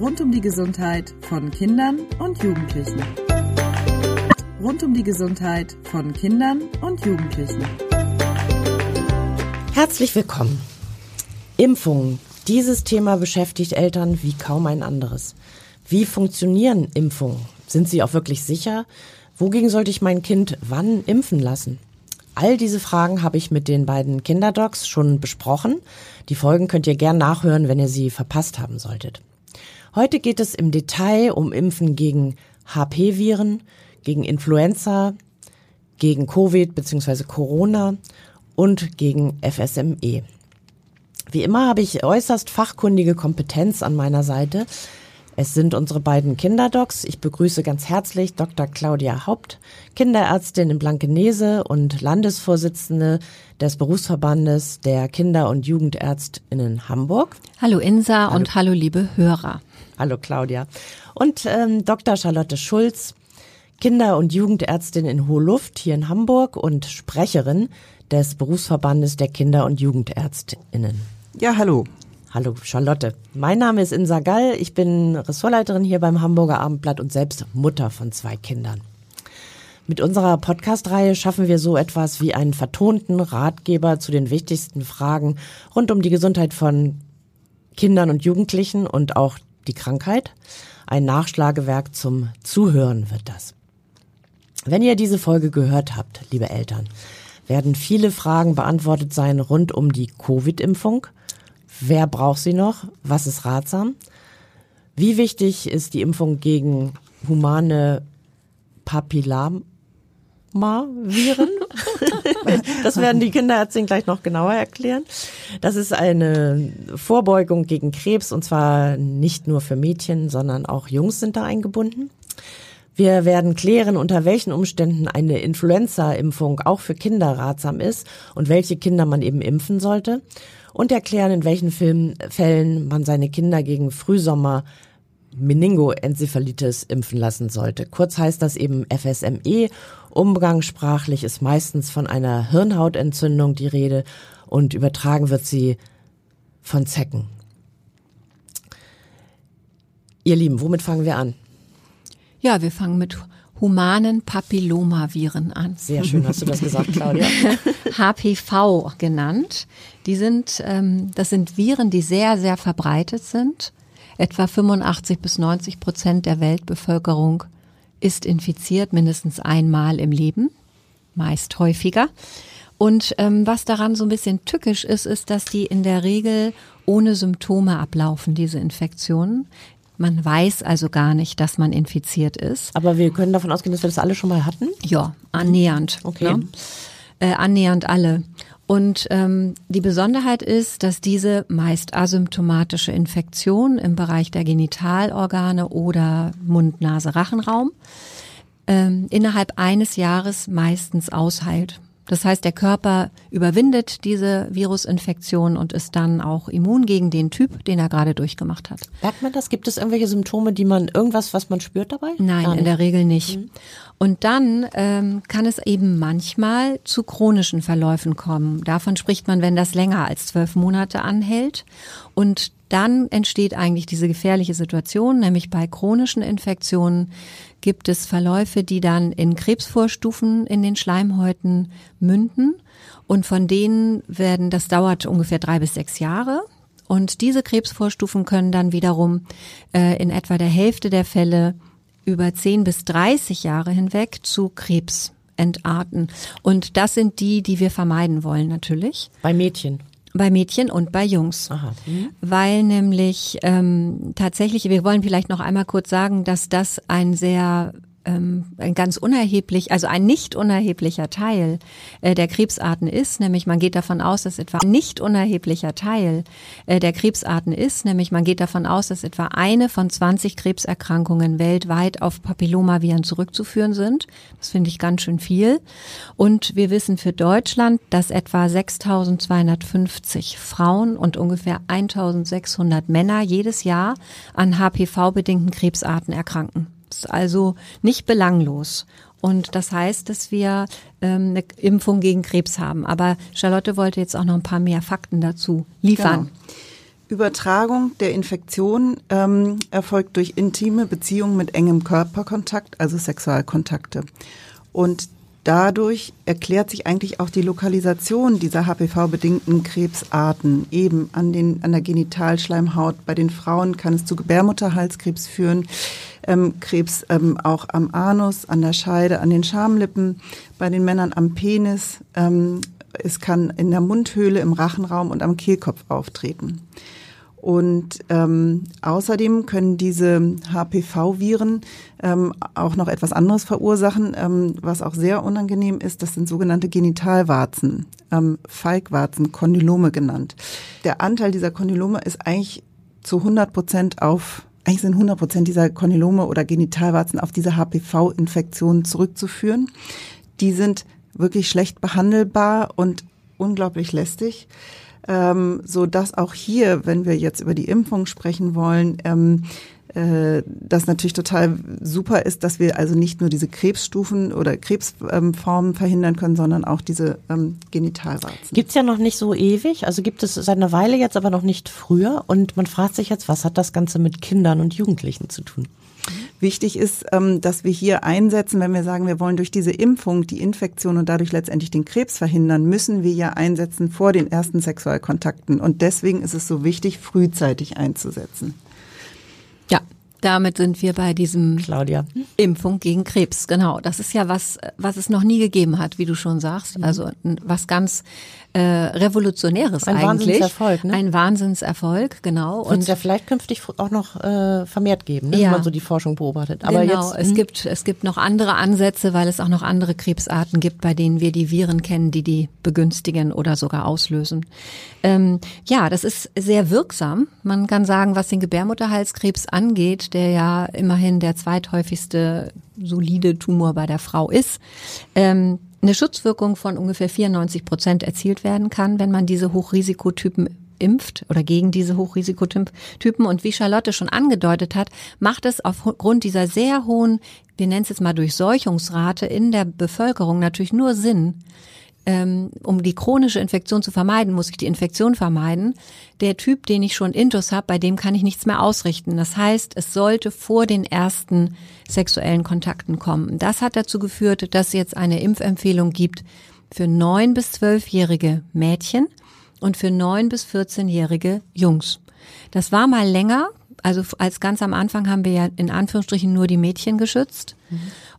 Rund um die Gesundheit von Kindern und Jugendlichen. Rund um die Gesundheit von Kindern und Jugendlichen. Herzlich willkommen. Impfungen. Dieses Thema beschäftigt Eltern wie kaum ein anderes. Wie funktionieren Impfungen? Sind sie auch wirklich sicher? Wogegen sollte ich mein Kind wann impfen lassen? All diese Fragen habe ich mit den beiden Kinderdocs schon besprochen. Die Folgen könnt ihr gern nachhören, wenn ihr sie verpasst haben solltet. Heute geht es im Detail um Impfen gegen HP-Viren, gegen Influenza, gegen Covid bzw. Corona und gegen FSME. Wie immer habe ich äußerst fachkundige Kompetenz an meiner Seite. Es sind unsere beiden Kinderdocs. Ich begrüße ganz herzlich Dr. Claudia Haupt, Kinderärztin in Blankenese und Landesvorsitzende des Berufsverbandes der Kinder- und Jugendärztinnen Hamburg. Hallo Insa hallo. und hallo liebe Hörer. Hallo Claudia. Und ähm, Dr. Charlotte Schulz, Kinder- und Jugendärztin in Hohe Luft hier in Hamburg und Sprecherin des Berufsverbandes der Kinder- und Jugendärztinnen. Ja, hallo. Hallo Charlotte. Mein Name ist Insa Gall. Ich bin Ressortleiterin hier beim Hamburger Abendblatt und selbst Mutter von zwei Kindern. Mit unserer Podcast-Reihe schaffen wir so etwas wie einen vertonten Ratgeber zu den wichtigsten Fragen rund um die Gesundheit von Kindern und Jugendlichen und auch die Krankheit. Ein Nachschlagewerk zum Zuhören wird das. Wenn ihr diese Folge gehört habt, liebe Eltern, werden viele Fragen beantwortet sein rund um die Covid-Impfung. Wer braucht sie noch? Was ist ratsam? Wie wichtig ist die Impfung gegen humane Papillam Viren. Das werden die Kinderärztinnen gleich noch genauer erklären. Das ist eine Vorbeugung gegen Krebs und zwar nicht nur für Mädchen, sondern auch Jungs sind da eingebunden. Wir werden klären, unter welchen Umständen eine Influenza-Impfung auch für Kinder ratsam ist und welche Kinder man eben impfen sollte. Und erklären, in welchen Fällen man seine Kinder gegen Frühsommer Meningoenzephalitis impfen lassen sollte. Kurz heißt das eben FSME. Umgangssprachlich ist meistens von einer Hirnhautentzündung die Rede und übertragen wird sie von Zecken. Ihr Lieben, womit fangen wir an? Ja, wir fangen mit humanen Papillomaviren an. Sehr schön hast du das gesagt, Claudia. HPV genannt. Die sind, ähm, das sind Viren, die sehr, sehr verbreitet sind. Etwa 85 bis 90 Prozent der Weltbevölkerung ist infiziert mindestens einmal im Leben, meist häufiger. Und ähm, was daran so ein bisschen tückisch ist, ist, dass die in der Regel ohne Symptome ablaufen, diese Infektionen. Man weiß also gar nicht, dass man infiziert ist. Aber wir können davon ausgehen, dass wir das alle schon mal hatten? Ja, annähernd. Okay. Ne? Äh, annähernd alle. Und ähm, die Besonderheit ist, dass diese meist asymptomatische Infektion im Bereich der Genitalorgane oder Mund-Nase-Rachenraum ähm, innerhalb eines Jahres meistens ausheilt. Das heißt, der Körper überwindet diese Virusinfektion und ist dann auch immun gegen den Typ, den er gerade durchgemacht hat. Merkt man das? Gibt es irgendwelche Symptome, die man, irgendwas, was man spürt dabei? Nein, in der Regel nicht. Mhm. Und dann ähm, kann es eben manchmal zu chronischen Verläufen kommen. Davon spricht man, wenn das länger als zwölf Monate anhält. Und dann entsteht eigentlich diese gefährliche Situation, nämlich bei chronischen Infektionen gibt es Verläufe, die dann in Krebsvorstufen in den Schleimhäuten münden. Und von denen werden, das dauert ungefähr drei bis sechs Jahre. Und diese Krebsvorstufen können dann wiederum äh, in etwa der Hälfte der Fälle über zehn bis dreißig Jahre hinweg zu Krebs entarten. Und das sind die, die wir vermeiden wollen natürlich. Bei Mädchen. Bei Mädchen und bei Jungs. Aha. Mhm. Weil nämlich ähm, tatsächlich, wir wollen vielleicht noch einmal kurz sagen, dass das ein sehr ein ganz unerheblich, also ein nicht unerheblicher Teil äh, der Krebsarten ist, nämlich man geht davon aus, dass etwa ein nicht unerheblicher Teil äh, der Krebsarten ist, nämlich man geht davon aus, dass etwa eine von 20 Krebserkrankungen weltweit auf Papillomaviren zurückzuführen sind. Das finde ich ganz schön viel. Und wir wissen für Deutschland, dass etwa 6250 Frauen und ungefähr 1600 Männer jedes Jahr an HPV-bedingten Krebsarten erkranken ist also nicht belanglos. Und das heißt, dass wir ähm, eine Impfung gegen Krebs haben. Aber Charlotte wollte jetzt auch noch ein paar mehr Fakten dazu liefern. Übertragung der Infektion ähm, erfolgt durch intime Beziehungen mit engem Körperkontakt, also Sexualkontakte. Und dadurch erklärt sich eigentlich auch die Lokalisation dieser HPV-bedingten Krebsarten eben an, den, an der Genitalschleimhaut. Bei den Frauen kann es zu Gebärmutterhalskrebs führen, ähm, Krebs ähm, auch am Anus, an der Scheide, an den Schamlippen, bei den Männern am Penis. Ähm, es kann in der Mundhöhle, im Rachenraum und am Kehlkopf auftreten. Und ähm, außerdem können diese HPV-Viren ähm, auch noch etwas anderes verursachen, ähm, was auch sehr unangenehm ist. Das sind sogenannte Genitalwarzen, ähm, Feigwarzen, Kondylome genannt. Der Anteil dieser Kondylome ist eigentlich zu 100 Prozent auf eigentlich sind 100 Prozent dieser Kondylome oder Genitalwarzen auf diese HPV-Infektion zurückzuführen. Die sind wirklich schlecht behandelbar und unglaublich lästig ähm, so dass auch hier, wenn wir jetzt über die Impfung sprechen wollen, ähm, äh, das natürlich total super ist, dass wir also nicht nur diese Krebsstufen oder Krebsformen ähm, verhindern können, sondern auch diese ähm, Genitalwarzen. Gibt's ja noch nicht so ewig, also gibt es seit einer Weile jetzt, aber noch nicht früher. Und man fragt sich jetzt, was hat das Ganze mit Kindern und Jugendlichen zu tun? Wichtig ist, ähm, dass wir hier einsetzen, wenn wir sagen, wir wollen durch diese Impfung die Infektion und dadurch letztendlich den Krebs verhindern, müssen wir ja einsetzen vor den ersten Sexualkontakten. Und deswegen ist es so wichtig, frühzeitig einzusetzen. Ja, damit sind wir bei diesem Claudia. Impfung gegen Krebs. Genau. Das ist ja was, was es noch nie gegeben hat, wie du schon sagst. Mhm. Also was ganz äh, Revolutionäres ein eigentlich. Ein Wahnsinnserfolg, ne? Ein Wahnsinnserfolg, genau. Wird es ja vielleicht künftig auch noch äh, vermehrt geben, ne? ja. wenn man so die Forschung beobachtet. Aber genau, jetzt, es hm? gibt es gibt noch andere Ansätze, weil es auch noch andere Krebsarten gibt, bei denen wir die Viren kennen, die die begünstigen oder sogar auslösen. Ähm, ja, das ist sehr wirksam. Man kann sagen, was den Gebärmutterhalskrebs angeht, der ja immerhin der zweithäufigste solide Tumor bei der Frau ist. Ähm, eine Schutzwirkung von ungefähr 94 Prozent erzielt werden kann, wenn man diese Hochrisikotypen impft oder gegen diese Hochrisikotypen. Und wie Charlotte schon angedeutet hat, macht es aufgrund dieser sehr hohen, wir nennen es jetzt mal Durchseuchungsrate in der Bevölkerung natürlich nur Sinn, ähm, um die chronische Infektion zu vermeiden, muss ich die Infektion vermeiden. Der Typ, den ich schon Intus habe, bei dem kann ich nichts mehr ausrichten. Das heißt, es sollte vor den ersten sexuellen Kontakten kommen. Das hat dazu geführt, dass es jetzt eine Impfempfehlung gibt für neun bis zwölfjährige Mädchen und für neun bis 14-jährige Jungs. Das war mal länger. Also als ganz am Anfang haben wir ja in Anführungsstrichen nur die Mädchen geschützt.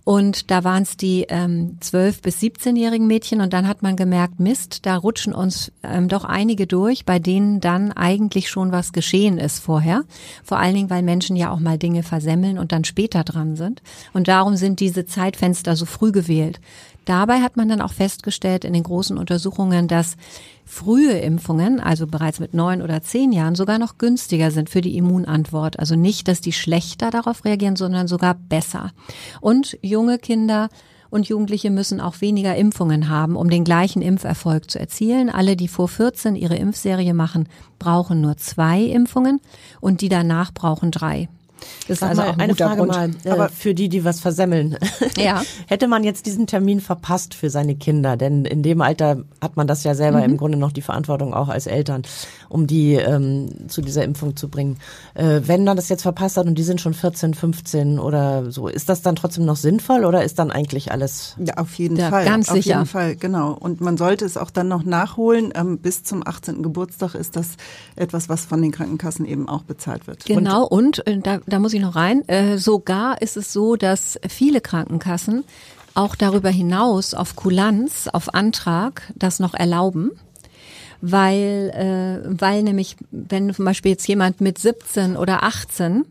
Und da waren es die ähm, 12- bis 17-jährigen Mädchen und dann hat man gemerkt, Mist, da rutschen uns ähm, doch einige durch, bei denen dann eigentlich schon was geschehen ist vorher. Vor allen Dingen, weil Menschen ja auch mal Dinge versemmeln und dann später dran sind. Und darum sind diese Zeitfenster so früh gewählt. Dabei hat man dann auch festgestellt in den großen Untersuchungen, dass frühe Impfungen, also bereits mit neun oder zehn Jahren, sogar noch günstiger sind für die Immunantwort. Also nicht, dass die schlechter darauf reagieren, sondern sogar besser. Und junge Kinder und Jugendliche müssen auch weniger Impfungen haben, um den gleichen Impferfolg zu erzielen. Alle, die vor 14 ihre Impfserie machen, brauchen nur zwei Impfungen und die danach brauchen drei. Das ist also auch ein eine Frage Grund. mal äh, Aber für die, die was versemmeln. Ja. Hätte man jetzt diesen Termin verpasst für seine Kinder, denn in dem Alter hat man das ja selber mhm. im Grunde noch die Verantwortung auch als Eltern, um die ähm, zu dieser Impfung zu bringen. Äh, wenn man das jetzt verpasst hat und die sind schon 14, 15 oder so, ist das dann trotzdem noch sinnvoll oder ist dann eigentlich alles? Ja, auf jeden ja, Fall. Ganz auf sicher. Auf jeden Fall, genau. Und man sollte es auch dann noch nachholen. Ähm, bis zum 18. Geburtstag ist das etwas, was von den Krankenkassen eben auch bezahlt wird. Genau. Und, und äh, da, da muss ich noch rein. Äh, sogar ist es so, dass viele Krankenkassen auch darüber hinaus auf Kulanz, auf Antrag das noch erlauben weil, äh, weil nämlich, wenn zum Beispiel jetzt jemand mit 17 oder 18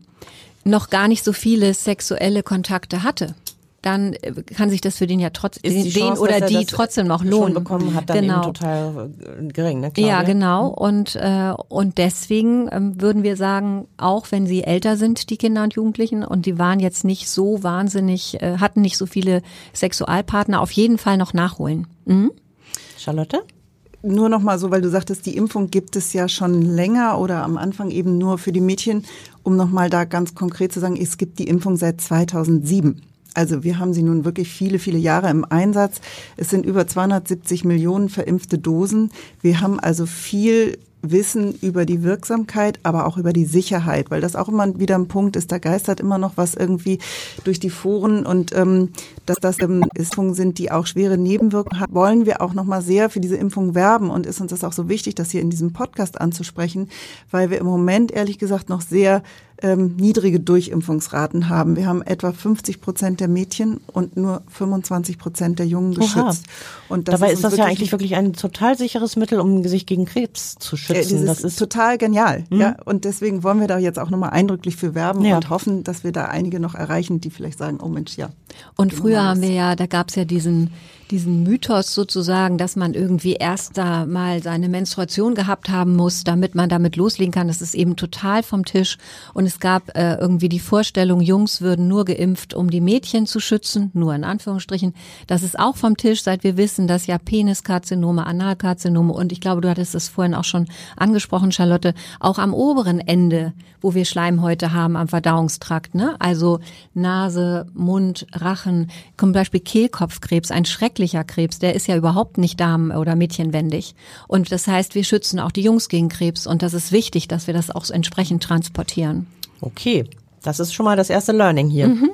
noch gar nicht so viele sexuelle Kontakte hatte, dann äh, kann sich das für den ja trotzdem den Chance, oder die trotzdem noch lohnen. bekommen hat dann genau. eben total äh, gering, ne? Claudia? Ja, genau. Und äh, und deswegen ähm, würden wir sagen, auch wenn sie älter sind, die Kinder und Jugendlichen, und die waren jetzt nicht so wahnsinnig, äh, hatten nicht so viele Sexualpartner, auf jeden Fall noch nachholen. Mhm. Charlotte? nur noch mal so, weil du sagtest, die Impfung gibt es ja schon länger oder am Anfang eben nur für die Mädchen, um noch mal da ganz konkret zu sagen, es gibt die Impfung seit 2007. Also wir haben sie nun wirklich viele, viele Jahre im Einsatz. Es sind über 270 Millionen verimpfte Dosen. Wir haben also viel wissen über die Wirksamkeit, aber auch über die Sicherheit, weil das auch immer wieder ein Punkt ist. Da geistert immer noch was irgendwie durch die Foren und ähm, dass das ähm, Impfungen sind, die auch schwere Nebenwirkungen haben, wollen wir auch noch mal sehr für diese Impfung werben und ist uns das auch so wichtig, das hier in diesem Podcast anzusprechen, weil wir im Moment ehrlich gesagt noch sehr ähm, niedrige Durchimpfungsraten haben. Wir haben etwa 50 Prozent der Mädchen und nur 25 Prozent der Jungen geschützt. Oha. Und Dabei ist, ist das ja eigentlich wirklich ein total sicheres Mittel, um sich gegen Krebs zu schützen. Äh, das ist total genial. Mhm. Ja, und deswegen wollen wir da jetzt auch nochmal eindrücklich für werben ja. und hoffen, dass wir da einige noch erreichen, die vielleicht sagen, oh Mensch, ja. Und früher haben wir ja, da gab es ja diesen diesen Mythos sozusagen, dass man irgendwie erst da mal seine Menstruation gehabt haben muss, damit man damit loslegen kann. Das ist eben total vom Tisch. Und es gab äh, irgendwie die Vorstellung, Jungs würden nur geimpft, um die Mädchen zu schützen, nur in Anführungsstrichen. Das ist auch vom Tisch, seit wir wissen, dass ja Peniskarzinome, Analkarzinome und ich glaube, du hattest es vorhin auch schon angesprochen, Charlotte, auch am oberen Ende, wo wir Schleimhäute haben am Verdauungstrakt, ne? Also Nase, Mund, Rachen, zum Beispiel Kehlkopfkrebs, ein schreckliches schrecklicher Krebs, der ist ja überhaupt nicht damen- oder mädchenwendig. Und das heißt, wir schützen auch die Jungs gegen Krebs und das ist wichtig, dass wir das auch entsprechend transportieren. Okay, das ist schon mal das erste Learning hier. Mhm.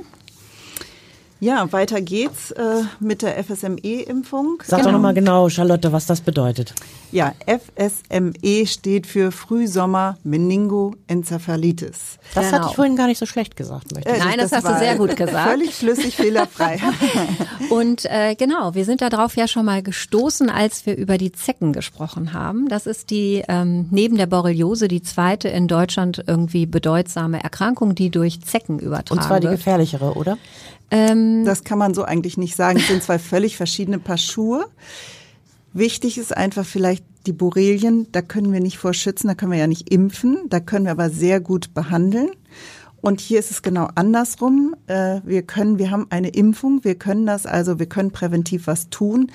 Ja, weiter geht's äh, mit der FSME-Impfung. Sag genau. doch nochmal genau, Charlotte, was das bedeutet. Ja, FSME steht für Frühsommer Meningoenzephalitis. Das genau. hatte ich vorhin gar nicht so schlecht gesagt. Möchte ich. Nein, das, das hast du sehr gut gesagt. Völlig schlüssig, fehlerfrei. Und äh, genau, wir sind darauf ja schon mal gestoßen, als wir über die Zecken gesprochen haben. Das ist die ähm, neben der Borreliose die zweite in Deutschland irgendwie bedeutsame Erkrankung, die durch Zecken übertragen wird. Und zwar die gefährlichere, oder? Ähm, das kann man so eigentlich nicht sagen. Es sind zwei völlig verschiedene Paar Schuhe. Wichtig ist einfach vielleicht die Borrelien, da können wir nicht vor schützen, da können wir ja nicht impfen, da können wir aber sehr gut behandeln. Und hier ist es genau andersrum. Äh, wir können, wir haben eine Impfung, wir können das also, wir können präventiv was tun.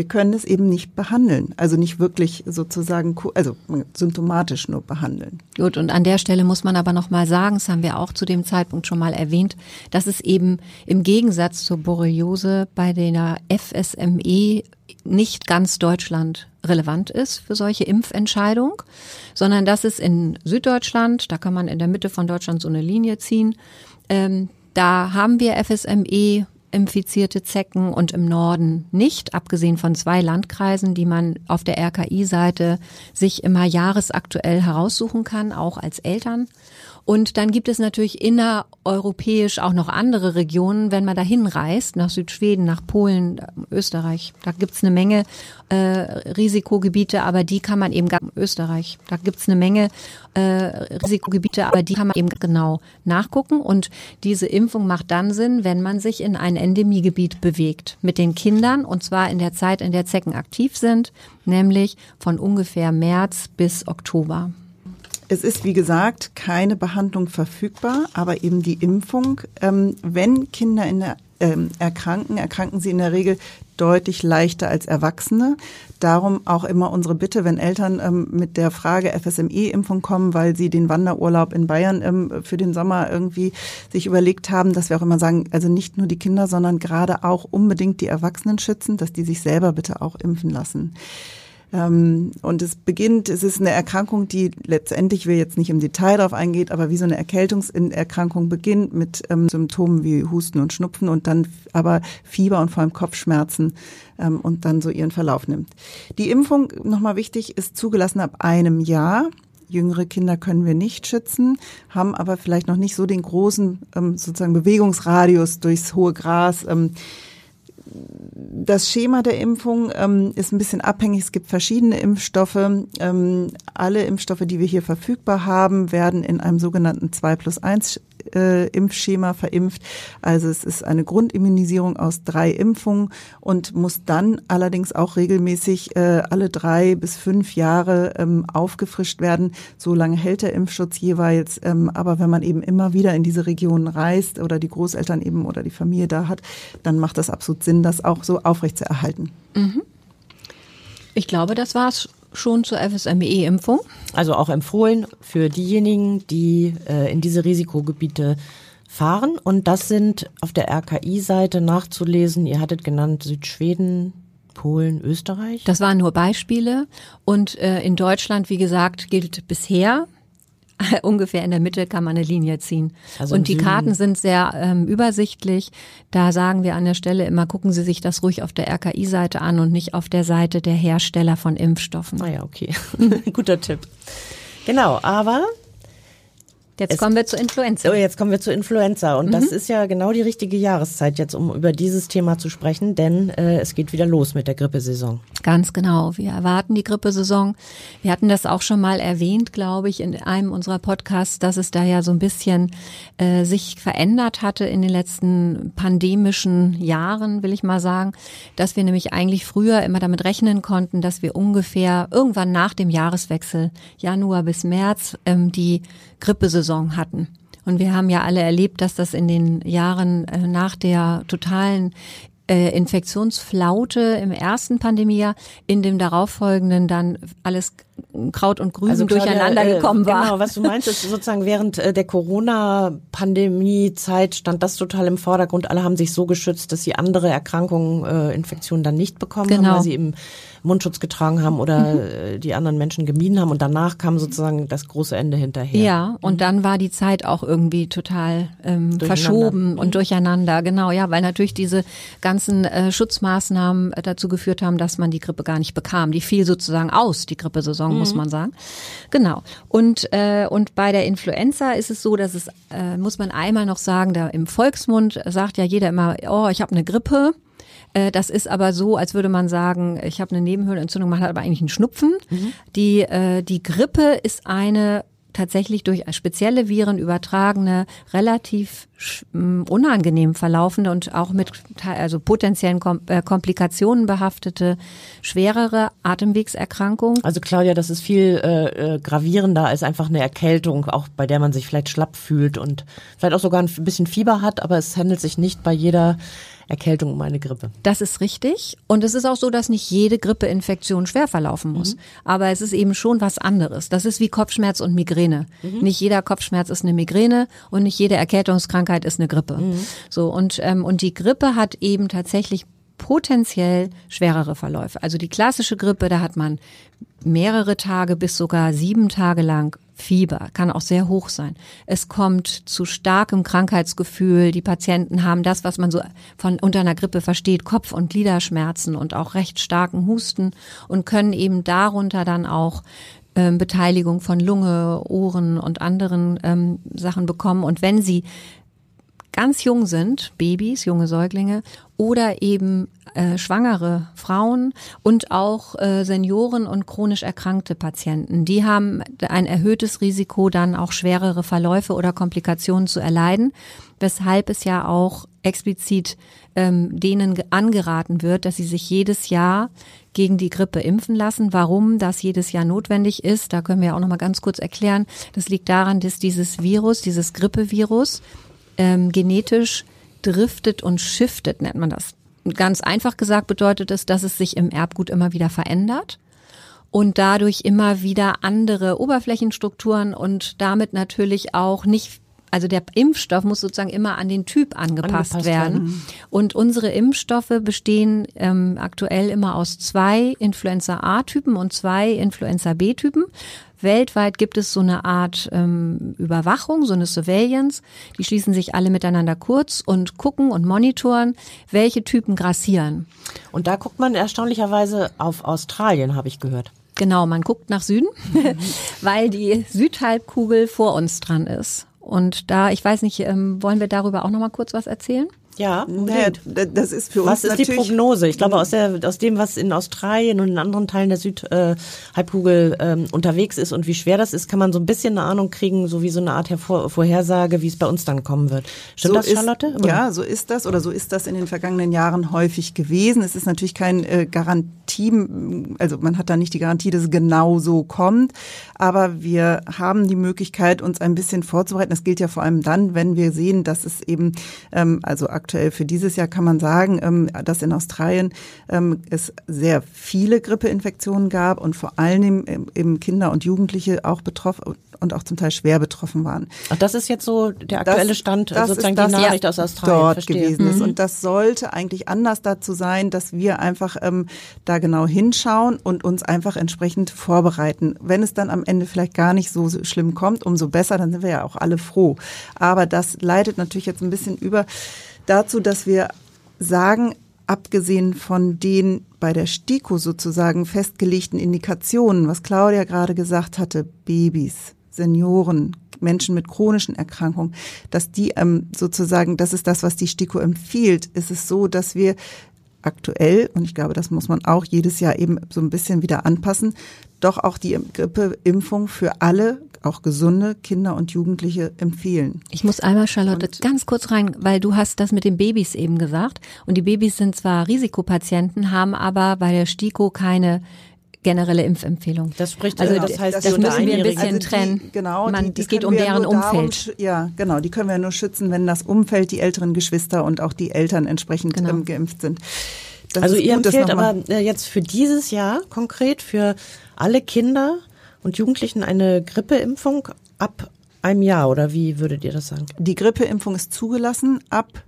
Wir können es eben nicht behandeln, also nicht wirklich sozusagen, also symptomatisch nur behandeln. Gut, und an der Stelle muss man aber noch mal sagen, das haben wir auch zu dem Zeitpunkt schon mal erwähnt, dass es eben im Gegensatz zur Borreliose bei der FSME nicht ganz Deutschland relevant ist für solche Impfentscheidung, sondern dass es in Süddeutschland, da kann man in der Mitte von Deutschland so eine Linie ziehen, ähm, da haben wir FSME infizierte Zecken und im Norden nicht, abgesehen von zwei Landkreisen, die man auf der RKI-Seite sich immer jahresaktuell heraussuchen kann, auch als Eltern. Und dann gibt es natürlich innereuropäisch auch noch andere Regionen, wenn man dahin reist, nach Südschweden, nach Polen, Österreich. Da gibt's eine Menge äh, Risikogebiete, aber die kann man eben Österreich. Da gibt's eine Menge äh, Risikogebiete, aber die kann man eben genau nachgucken. Und diese Impfung macht dann Sinn, wenn man sich in ein Endemiegebiet bewegt mit den Kindern und zwar in der Zeit, in der Zecken aktiv sind, nämlich von ungefähr März bis Oktober. Es ist, wie gesagt, keine Behandlung verfügbar, aber eben die Impfung. Ähm, wenn Kinder in der, ähm, erkranken, erkranken sie in der Regel deutlich leichter als Erwachsene. Darum auch immer unsere Bitte, wenn Eltern ähm, mit der Frage FSME-Impfung kommen, weil sie den Wanderurlaub in Bayern ähm, für den Sommer irgendwie sich überlegt haben, dass wir auch immer sagen, also nicht nur die Kinder, sondern gerade auch unbedingt die Erwachsenen schützen, dass die sich selber bitte auch impfen lassen. Ähm, und es beginnt, es ist eine Erkrankung, die letztendlich, wir jetzt nicht im Detail darauf eingeht, aber wie so eine Erkältungserkrankung beginnt mit ähm, Symptomen wie Husten und Schnupfen und dann aber Fieber und vor allem Kopfschmerzen ähm, und dann so ihren Verlauf nimmt. Die Impfung, nochmal wichtig, ist zugelassen ab einem Jahr. Jüngere Kinder können wir nicht schützen, haben aber vielleicht noch nicht so den großen sozusagen Bewegungsradius durchs hohe Gras. Das Schema der Impfung ähm, ist ein bisschen abhängig. Es gibt verschiedene Impfstoffe. Ähm, alle Impfstoffe, die wir hier verfügbar haben, werden in einem sogenannten 2 plus 1 äh, Impfschema verimpft. Also es ist eine Grundimmunisierung aus drei Impfungen und muss dann allerdings auch regelmäßig äh, alle drei bis fünf Jahre ähm, aufgefrischt werden. So lange hält der Impfschutz jeweils. Ähm, aber wenn man eben immer wieder in diese Regionen reist oder die Großeltern eben oder die Familie da hat, dann macht das absolut Sinn, das auch so aufrechtzuerhalten. Mhm. Ich glaube, das war's schon zur FSME-Impfung. Also auch empfohlen für diejenigen, die äh, in diese Risikogebiete fahren. Und das sind auf der RKI-Seite nachzulesen. Ihr hattet genannt Südschweden, Polen, Österreich? Das waren nur Beispiele. Und äh, in Deutschland, wie gesagt, gilt bisher, ungefähr in der Mitte kann man eine Linie ziehen. Also und die Süden. Karten sind sehr ähm, übersichtlich. Da sagen wir an der Stelle immer, gucken Sie sich das ruhig auf der RKI-Seite an und nicht auf der Seite der Hersteller von Impfstoffen. Ah ja, okay. Guter Tipp. Genau, aber Jetzt es, kommen wir zur Influenza. Oh, jetzt kommen wir zur Influenza. Und mhm. das ist ja genau die richtige Jahreszeit jetzt, um über dieses Thema zu sprechen, denn äh, es geht wieder los mit der Grippesaison. Ganz genau. Wir erwarten die Grippesaison. Wir hatten das auch schon mal erwähnt, glaube ich, in einem unserer Podcasts, dass es da ja so ein bisschen äh, sich verändert hatte in den letzten pandemischen Jahren, will ich mal sagen, dass wir nämlich eigentlich früher immer damit rechnen konnten, dass wir ungefähr irgendwann nach dem Jahreswechsel, Januar bis März, ähm, die Grippesaison hatten. Und wir haben ja alle erlebt, dass das in den Jahren äh, nach der totalen äh, Infektionsflaute im ersten Pandemiejahr, in dem darauffolgenden dann alles Kraut und Grün also, durcheinander Claudia, gekommen war. Genau, was du meinst, ist sozusagen während äh, der Corona-Pandemie-Zeit stand das total im Vordergrund. Alle haben sich so geschützt, dass sie andere Erkrankungen, äh, Infektionen dann nicht bekommen genau. haben, weil sie eben Mundschutz getragen haben oder mhm. die anderen Menschen gemieden haben. Und danach kam sozusagen das große Ende hinterher. Ja, und mhm. dann war die Zeit auch irgendwie total ähm, verschoben und mhm. durcheinander. Genau, ja, weil natürlich diese ganzen äh, Schutzmaßnahmen äh, dazu geführt haben, dass man die Grippe gar nicht bekam. Die fiel sozusagen aus, die Grippesaison, mhm. muss man sagen. Genau. Und, äh, und bei der Influenza ist es so, dass es, äh, muss man einmal noch sagen, da im Volksmund sagt ja jeder immer, oh, ich habe eine Grippe. Äh, das ist aber so, als würde man sagen, ich habe eine Nebenhöhlenentzündung, man hat aber eigentlich einen Schnupfen. Mhm. Die, äh, die Grippe ist eine tatsächlich durch spezielle Viren übertragene, relativ unangenehm verlaufende und auch mit also potenziellen äh, Komplikationen behaftete, schwerere Atemwegserkrankung. Also Claudia, das ist viel äh, gravierender als einfach eine Erkältung, auch bei der man sich vielleicht schlapp fühlt und vielleicht auch sogar ein bisschen Fieber hat, aber es handelt sich nicht bei jeder Erkältung um eine Grippe. Das ist richtig. Und es ist auch so, dass nicht jede Grippeinfektion schwer verlaufen muss. Mhm. Aber es ist eben schon was anderes. Das ist wie Kopfschmerz und Migräne. Mhm. Nicht jeder Kopfschmerz ist eine Migräne und nicht jede Erkältungskrankheit ist eine Grippe. Mhm. So und ähm, und die Grippe hat eben tatsächlich potenziell schwerere Verläufe. Also die klassische Grippe, da hat man mehrere Tage bis sogar sieben Tage lang Fieber, kann auch sehr hoch sein. Es kommt zu starkem Krankheitsgefühl. Die Patienten haben das, was man so von unter einer Grippe versteht, Kopf- und Gliederschmerzen und auch recht starken Husten und können eben darunter dann auch ähm, Beteiligung von Lunge, Ohren und anderen ähm, Sachen bekommen. Und wenn sie ganz jung sind, Babys, junge Säuglinge oder eben äh, schwangere Frauen und auch äh, Senioren und chronisch erkrankte Patienten. Die haben ein erhöhtes Risiko, dann auch schwerere Verläufe oder Komplikationen zu erleiden, weshalb es ja auch explizit ähm, denen angeraten wird, dass sie sich jedes Jahr gegen die Grippe impfen lassen. Warum das jedes Jahr notwendig ist, da können wir auch noch mal ganz kurz erklären. Das liegt daran, dass dieses Virus, dieses Grippevirus, ähm, genetisch driftet und shiftet, nennt man das. Ganz einfach gesagt bedeutet es, dass es sich im Erbgut immer wieder verändert und dadurch immer wieder andere Oberflächenstrukturen und damit natürlich auch nicht also der Impfstoff muss sozusagen immer an den Typ angepasst, angepasst werden. werden. Und unsere Impfstoffe bestehen ähm, aktuell immer aus zwei Influenza A-Typen und zwei Influenza B-Typen. Weltweit gibt es so eine Art ähm, Überwachung, so eine Surveillance. Die schließen sich alle miteinander kurz und gucken und monitoren, welche Typen grassieren. Und da guckt man erstaunlicherweise auf Australien, habe ich gehört. Genau, man guckt nach Süden, weil die Südhalbkugel vor uns dran ist. Und da, ich weiß nicht, ähm, wollen wir darüber auch noch mal kurz was erzählen? Ja, naja, das ist für uns Was ist die Prognose? Ich glaube, aus, der, aus dem, was in Australien und in anderen Teilen der Südhalbkugel äh, ähm, unterwegs ist und wie schwer das ist, kann man so ein bisschen eine Ahnung kriegen, so wie so eine Art Hervor Vorhersage, wie es bei uns dann kommen wird. Stimmt so das, Charlotte? Ist, ja, so ist das oder so ist das in den vergangenen Jahren häufig gewesen. Es ist natürlich kein äh, Garantie, also man hat da nicht die Garantie, dass es genau so kommt, aber wir haben die Möglichkeit, uns ein bisschen vorzubereiten. Das gilt ja vor allem dann, wenn wir sehen, dass es eben, ähm, also aktuell für dieses Jahr kann man sagen, ähm, dass in Australien ähm, es sehr viele Grippeinfektionen gab und vor allem eben Kinder und Jugendliche auch betroffen und auch zum Teil schwer betroffen waren. Ach, das ist jetzt so der aktuelle das, Stand, das sozusagen das, die Nachricht aus Australien. Dort Verstehe. gewesen ist. Mhm. Und das sollte eigentlich anders dazu sein, dass wir einfach ähm, da genau hinschauen und uns einfach entsprechend vorbereiten. Wenn es dann am Ende vielleicht gar nicht so schlimm kommt, umso besser, dann sind wir ja auch alle froh. Aber das leitet natürlich jetzt ein bisschen über dazu, dass wir sagen, abgesehen von den bei der STIKO sozusagen festgelegten Indikationen, was Claudia gerade gesagt hatte, Babys, Senioren, Menschen mit chronischen Erkrankungen, dass die ähm, sozusagen, das ist das, was die STIKO empfiehlt, ist es so, dass wir aktuell, und ich glaube, das muss man auch jedes Jahr eben so ein bisschen wieder anpassen, doch auch die Grippeimpfung für alle, auch gesunde Kinder und Jugendliche empfehlen. Ich muss einmal, Charlotte, und ganz kurz rein, weil du hast das mit den Babys eben gesagt. Und die Babys sind zwar Risikopatienten, haben aber bei der STIKO keine generelle Impfempfehlung. Das spricht also genau. das heißt, das, das müssen wir ein bisschen also die, trennen. Genau, Man, es geht um deren Umfeld. Darum, ja, genau, die können wir nur schützen, wenn das Umfeld, die älteren Geschwister und auch die Eltern entsprechend genau. geimpft sind. Das also ihr gut, empfehlt aber äh, jetzt für dieses Jahr konkret für alle Kinder und Jugendlichen eine Grippeimpfung ab einem Jahr oder wie würdet ihr das sagen? Die Grippeimpfung ist zugelassen ab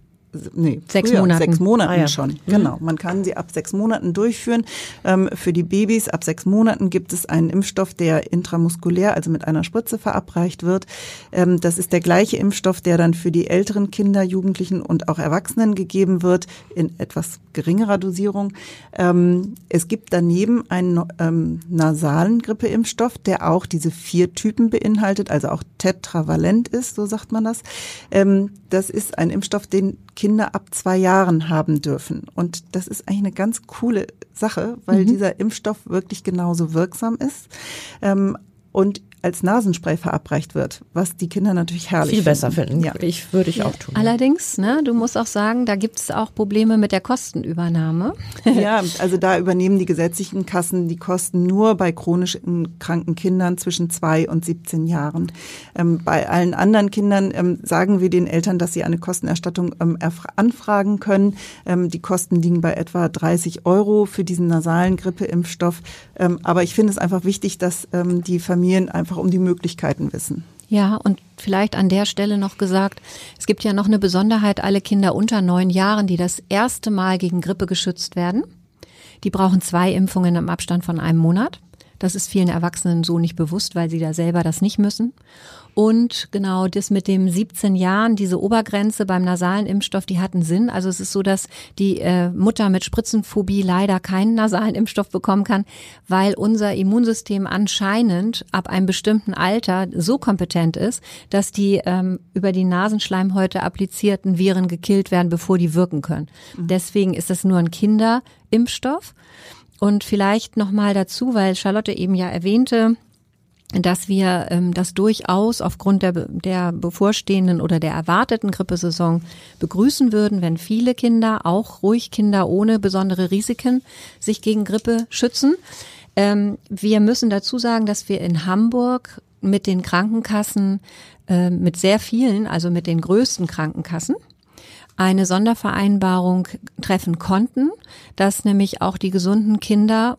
nee, sechs früher, Monaten. Sechs Monaten ah, ja. schon. Mhm. Genau. Man kann sie ab sechs Monaten durchführen. Ähm, für die Babys ab sechs Monaten gibt es einen Impfstoff, der intramuskulär, also mit einer Spritze verabreicht wird. Ähm, das ist der gleiche Impfstoff, der dann für die älteren Kinder, Jugendlichen und auch Erwachsenen gegeben wird in etwas geringerer Dosierung. Ähm, es gibt daneben einen ähm, nasalen Grippeimpfstoff, der auch diese vier Typen beinhaltet, also auch tetravalent ist, so sagt man das. Ähm, das ist ein Impfstoff, den Kinder ab zwei Jahren haben dürfen. Und das ist eigentlich eine ganz coole Sache, weil mhm. dieser Impfstoff wirklich genauso wirksam ist. Ähm, und als Nasenspray verabreicht wird, was die Kinder natürlich herrlich Viel finden. besser finden. Ja. Ich würde ich ja. auch tun. Allerdings, ne, du musst auch sagen, da gibt es auch Probleme mit der Kostenübernahme. Ja, also da übernehmen die gesetzlichen Kassen die Kosten nur bei chronisch kranken Kindern zwischen zwei und 17 Jahren. Ähm, bei allen anderen Kindern ähm, sagen wir den Eltern, dass sie eine Kostenerstattung ähm, anfragen können. Ähm, die Kosten liegen bei etwa 30 Euro für diesen nasalen Grippeimpfstoff. Ähm, aber ich finde es einfach wichtig, dass ähm, die Familien einfach einfach um die Möglichkeiten wissen. Ja, und vielleicht an der Stelle noch gesagt, es gibt ja noch eine Besonderheit, alle Kinder unter neun Jahren, die das erste Mal gegen Grippe geschützt werden, die brauchen zwei Impfungen im Abstand von einem Monat. Das ist vielen Erwachsenen so nicht bewusst, weil sie da selber das nicht müssen. Und genau das mit dem 17 Jahren, diese Obergrenze beim nasalen Impfstoff, die hatten Sinn. Also es ist so, dass die äh, Mutter mit Spritzenphobie leider keinen nasalen Impfstoff bekommen kann, weil unser Immunsystem anscheinend ab einem bestimmten Alter so kompetent ist, dass die ähm, über die Nasenschleimhäute applizierten Viren gekillt werden, bevor die wirken können. Mhm. Deswegen ist das nur ein Kinderimpfstoff. Und vielleicht nochmal dazu, weil Charlotte eben ja erwähnte, dass wir ähm, das durchaus aufgrund der, der bevorstehenden oder der erwarteten Grippesaison begrüßen würden, wenn viele Kinder, auch ruhig Kinder ohne besondere Risiken, sich gegen Grippe schützen. Ähm, wir müssen dazu sagen, dass wir in Hamburg mit den Krankenkassen, äh, mit sehr vielen, also mit den größten Krankenkassen, eine Sondervereinbarung treffen konnten, dass nämlich auch die gesunden Kinder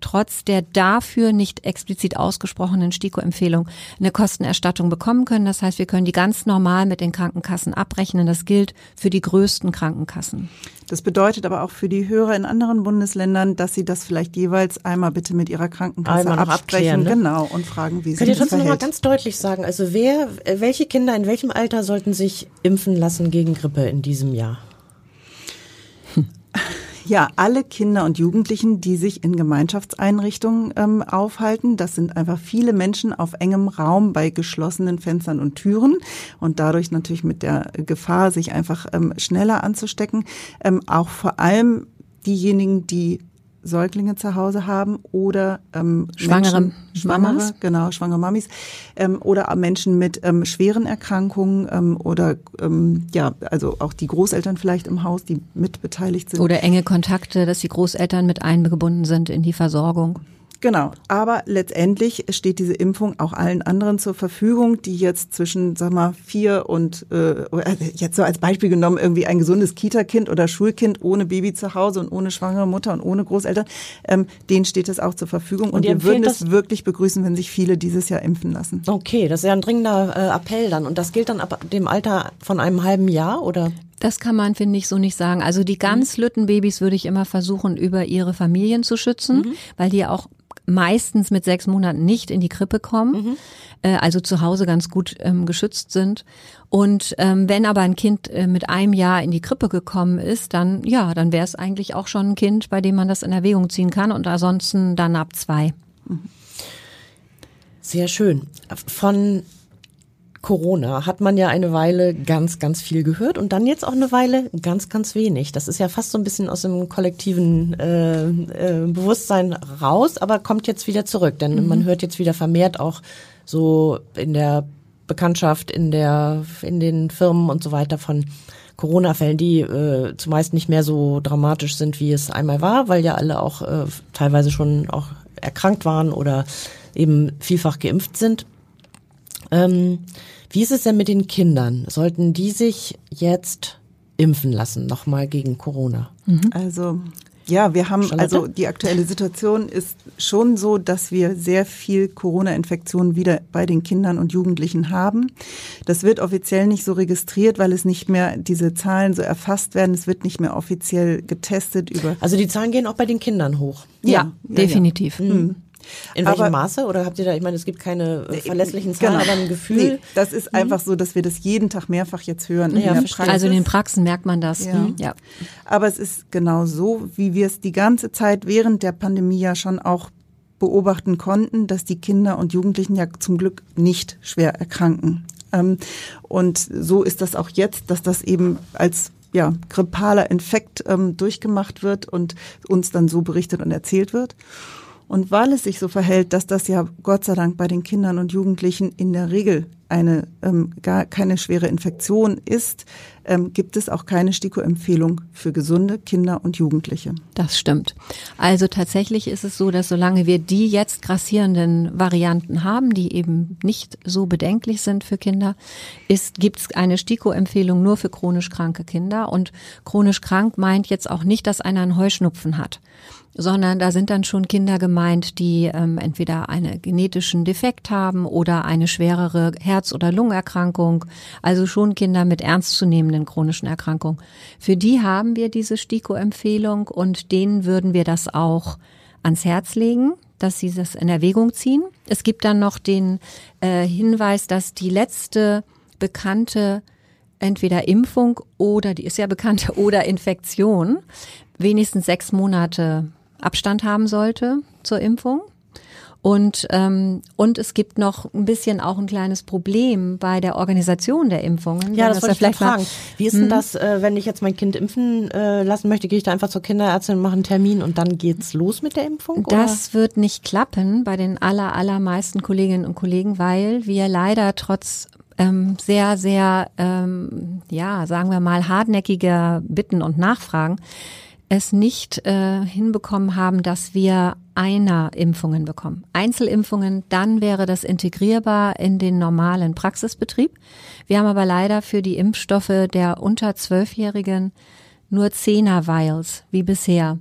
trotz der dafür nicht explizit ausgesprochenen STIKO-Empfehlung eine Kostenerstattung bekommen können. Das heißt, wir können die ganz normal mit den Krankenkassen abrechnen. Das gilt für die größten Krankenkassen. Das bedeutet aber auch für die Hörer in anderen Bundesländern, dass sie das vielleicht jeweils einmal bitte mit ihrer Krankenkasse einmal absprechen, ne? genau, und fragen, wie sie Könnt ihr trotzdem noch mal ganz deutlich sagen, also wer, welche Kinder in welchem Alter sollten sich impfen lassen gegen Grippe in diesem Jahr? Ja, alle Kinder und Jugendlichen, die sich in Gemeinschaftseinrichtungen ähm, aufhalten. Das sind einfach viele Menschen auf engem Raum bei geschlossenen Fenstern und Türen und dadurch natürlich mit der Gefahr, sich einfach ähm, schneller anzustecken. Ähm, auch vor allem diejenigen, die Säuglinge zu Hause haben oder ähm, schwangere Menschen, schwangere, genau, schwangere Mamis ähm, oder Menschen mit ähm, schweren Erkrankungen ähm, oder ähm, ja, also auch die Großeltern vielleicht im Haus, die mitbeteiligt sind. Oder enge Kontakte, dass die Großeltern mit eingebunden sind in die Versorgung. Genau, aber letztendlich steht diese Impfung auch allen anderen zur Verfügung, die jetzt zwischen, sag mal, vier und äh, jetzt so als Beispiel genommen irgendwie ein gesundes Kita-Kind oder Schulkind ohne Baby zu Hause und ohne schwangere Mutter und ohne Großeltern, ähm, denen steht es auch zur Verfügung und, und wir würden es wirklich begrüßen, wenn sich viele dieses Jahr impfen lassen. Okay, das ist ja ein dringender äh, Appell dann und das gilt dann ab dem Alter von einem halben Jahr oder? Das kann man, finde ich, so nicht sagen. Also die ganz mhm. Lüttenbabys würde ich immer versuchen, über ihre Familien zu schützen, mhm. weil die auch meistens mit sechs Monaten nicht in die Krippe kommen, mhm. äh, also zu Hause ganz gut ähm, geschützt sind. Und ähm, wenn aber ein Kind äh, mit einem Jahr in die Krippe gekommen ist, dann ja, dann wäre es eigentlich auch schon ein Kind, bei dem man das in Erwägung ziehen kann und ansonsten dann ab zwei. Sehr schön. Von Corona hat man ja eine Weile ganz, ganz viel gehört und dann jetzt auch eine Weile ganz, ganz wenig. Das ist ja fast so ein bisschen aus dem kollektiven äh, äh, Bewusstsein raus, aber kommt jetzt wieder zurück. Denn mhm. man hört jetzt wieder vermehrt auch so in der Bekanntschaft, in der, in den Firmen und so weiter von Corona-Fällen, die äh, zumeist nicht mehr so dramatisch sind, wie es einmal war, weil ja alle auch äh, teilweise schon auch erkrankt waren oder eben vielfach geimpft sind. Ähm, wie ist es denn mit den Kindern? Sollten die sich jetzt impfen lassen, nochmal gegen Corona? Mhm. Also ja, wir haben, also die aktuelle Situation ist schon so, dass wir sehr viel Corona-Infektionen wieder bei den Kindern und Jugendlichen haben. Das wird offiziell nicht so registriert, weil es nicht mehr diese Zahlen so erfasst werden. Es wird nicht mehr offiziell getestet über. Also die Zahlen gehen auch bei den Kindern hoch. Ja, ja definitiv. Ja. Mhm. In welchem aber, Maße? Oder habt ihr da, ich meine, es gibt keine äh, verlässlichen Zahlen, genau. aber ein Gefühl? Nee, das ist mhm. einfach so, dass wir das jeden Tag mehrfach jetzt hören. Ja, in also in den Praxen merkt man das. Ja. Mhm. ja. Aber es ist genau so, wie wir es die ganze Zeit während der Pandemie ja schon auch beobachten konnten, dass die Kinder und Jugendlichen ja zum Glück nicht schwer erkranken. Ähm, und so ist das auch jetzt, dass das eben als ja, grippaler Infekt ähm, durchgemacht wird und uns dann so berichtet und erzählt wird. Und weil es sich so verhält, dass das ja Gott sei Dank bei den Kindern und Jugendlichen in der Regel eine ähm, gar keine schwere Infektion ist, ähm, gibt es auch keine STIKO-Empfehlung für gesunde Kinder und Jugendliche. Das stimmt. Also tatsächlich ist es so, dass solange wir die jetzt grassierenden Varianten haben, die eben nicht so bedenklich sind für Kinder, gibt es eine STIKO-Empfehlung nur für chronisch kranke Kinder. Und chronisch krank meint jetzt auch nicht, dass einer einen Heuschnupfen hat sondern da sind dann schon Kinder gemeint, die ähm, entweder einen genetischen Defekt haben oder eine schwerere Herz- oder Lungenerkrankung, also schon Kinder mit ernstzunehmenden chronischen Erkrankungen. Für die haben wir diese STIKO-Empfehlung und denen würden wir das auch ans Herz legen, dass sie das in Erwägung ziehen. Es gibt dann noch den äh, Hinweis, dass die letzte bekannte entweder Impfung oder die ist ja bekannte oder Infektion wenigstens sechs Monate Abstand haben sollte zur Impfung. Und, ähm, und es gibt noch ein bisschen auch ein kleines Problem bei der Organisation der Impfungen. Ja, das, wollte ich vielleicht fragen. Wie ist denn hm? das, äh, wenn ich jetzt mein Kind impfen äh, lassen möchte, gehe ich da einfach zur Kinderärztin, mache einen Termin und dann geht's los mit der Impfung? Das wird nicht klappen bei den aller, allermeisten Kolleginnen und Kollegen, weil wir leider trotz ähm, sehr, sehr, ähm, ja, sagen wir mal, hartnäckiger Bitten und Nachfragen es nicht äh, hinbekommen haben, dass wir einer Impfungen bekommen. Einzelimpfungen, dann wäre das integrierbar in den normalen Praxisbetrieb. Wir haben aber leider für die Impfstoffe der unter Zwölfjährigen nur Zehner Vials, wie bisher.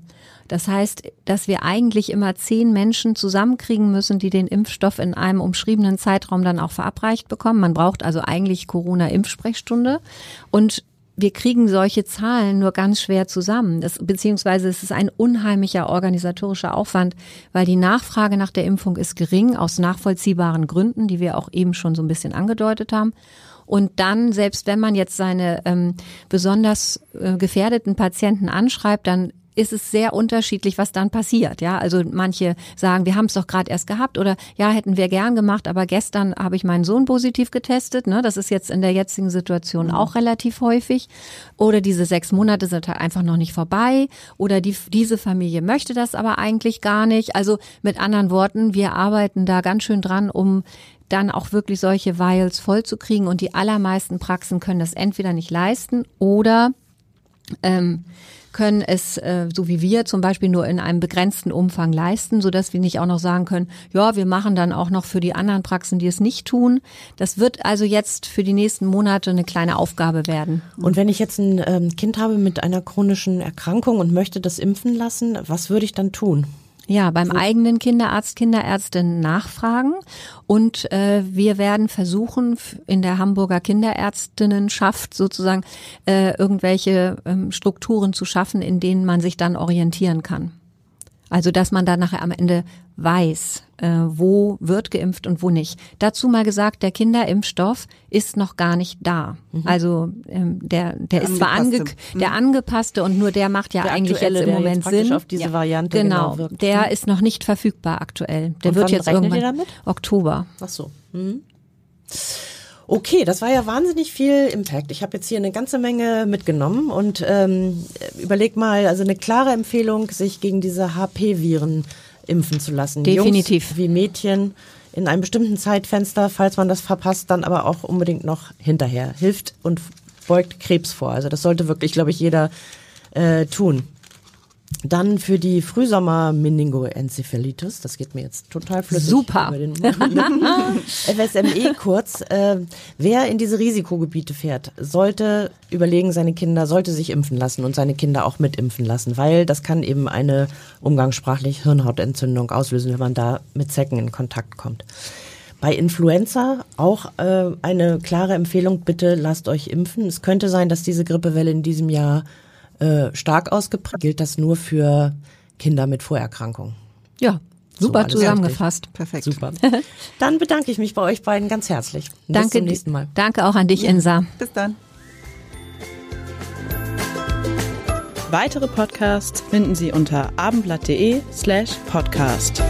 Das heißt, dass wir eigentlich immer zehn Menschen zusammenkriegen müssen, die den Impfstoff in einem umschriebenen Zeitraum dann auch verabreicht bekommen. Man braucht also eigentlich Corona-Impfsprechstunde. Und wir kriegen solche Zahlen nur ganz schwer zusammen. Das, beziehungsweise es ist ein unheimlicher organisatorischer Aufwand, weil die Nachfrage nach der Impfung ist gering aus nachvollziehbaren Gründen, die wir auch eben schon so ein bisschen angedeutet haben. Und dann, selbst wenn man jetzt seine ähm, besonders äh, gefährdeten Patienten anschreibt, dann ist es sehr unterschiedlich, was dann passiert. Ja, also manche sagen, wir haben es doch gerade erst gehabt oder ja, hätten wir gern gemacht, aber gestern habe ich meinen Sohn positiv getestet. Ne? Das ist jetzt in der jetzigen Situation mhm. auch relativ häufig. Oder diese sechs Monate sind halt einfach noch nicht vorbei. Oder die, diese Familie möchte das aber eigentlich gar nicht. Also mit anderen Worten, wir arbeiten da ganz schön dran, um dann auch wirklich solche Vials vollzukriegen. Und die allermeisten Praxen können das entweder nicht leisten oder ähm, können es, äh, so wie wir zum Beispiel, nur in einem begrenzten Umfang leisten, so dass wir nicht auch noch sagen können, ja, wir machen dann auch noch für die anderen Praxen, die es nicht tun. Das wird also jetzt für die nächsten Monate eine kleine Aufgabe werden. Und wenn ich jetzt ein ähm, Kind habe mit einer chronischen Erkrankung und möchte das impfen lassen, was würde ich dann tun? Ja, beim eigenen Kinderarzt, Kinderärztin nachfragen und äh, wir werden versuchen, in der Hamburger Kinderärztinnenschaft sozusagen äh, irgendwelche ähm, Strukturen zu schaffen, in denen man sich dann orientieren kann. Also dass man dann nachher am Ende weiß, äh, wo wird geimpft und wo nicht. Dazu mal gesagt, der Kinderimpfstoff ist noch gar nicht da. Mhm. Also ähm, der der, ist zwar ange mhm. der angepasste und nur der macht ja der eigentlich jetzt im Moment jetzt Sinn. Auf diese ja. Variante genau, genau der mhm. ist noch nicht verfügbar aktuell. Der und wird jetzt irgendwann Oktober. Ach so. Mhm. Okay, das war ja wahnsinnig viel Impact. Ich habe jetzt hier eine ganze Menge mitgenommen und ähm, überleg mal, also eine klare Empfehlung, sich gegen diese HP-Viren impfen zu lassen. Definitiv. Jungs wie Mädchen in einem bestimmten Zeitfenster, falls man das verpasst, dann aber auch unbedingt noch hinterher. Hilft und beugt Krebs vor. Also das sollte wirklich, glaube ich, jeder äh, tun. Dann für die Frühsommer-Meningoenzephalitis, das geht mir jetzt total flüssig. Super. FSME kurz. Äh, wer in diese Risikogebiete fährt, sollte überlegen, seine Kinder, sollte sich impfen lassen und seine Kinder auch mitimpfen lassen, weil das kann eben eine umgangssprachlich Hirnhautentzündung auslösen, wenn man da mit Zecken in Kontakt kommt. Bei Influenza auch äh, eine klare Empfehlung, bitte lasst euch impfen. Es könnte sein, dass diese Grippewelle in diesem Jahr äh, stark ausgeprägt. Gilt das nur für Kinder mit Vorerkrankungen? Ja, super so, zusammengefasst. Perfekt. Super. Dann bedanke ich mich bei euch beiden ganz herzlich. Bis danke, zum nächsten Mal. Danke auch an dich, ja. Insa. Bis dann. Weitere Podcasts finden Sie unter abendblatt.de slash podcast.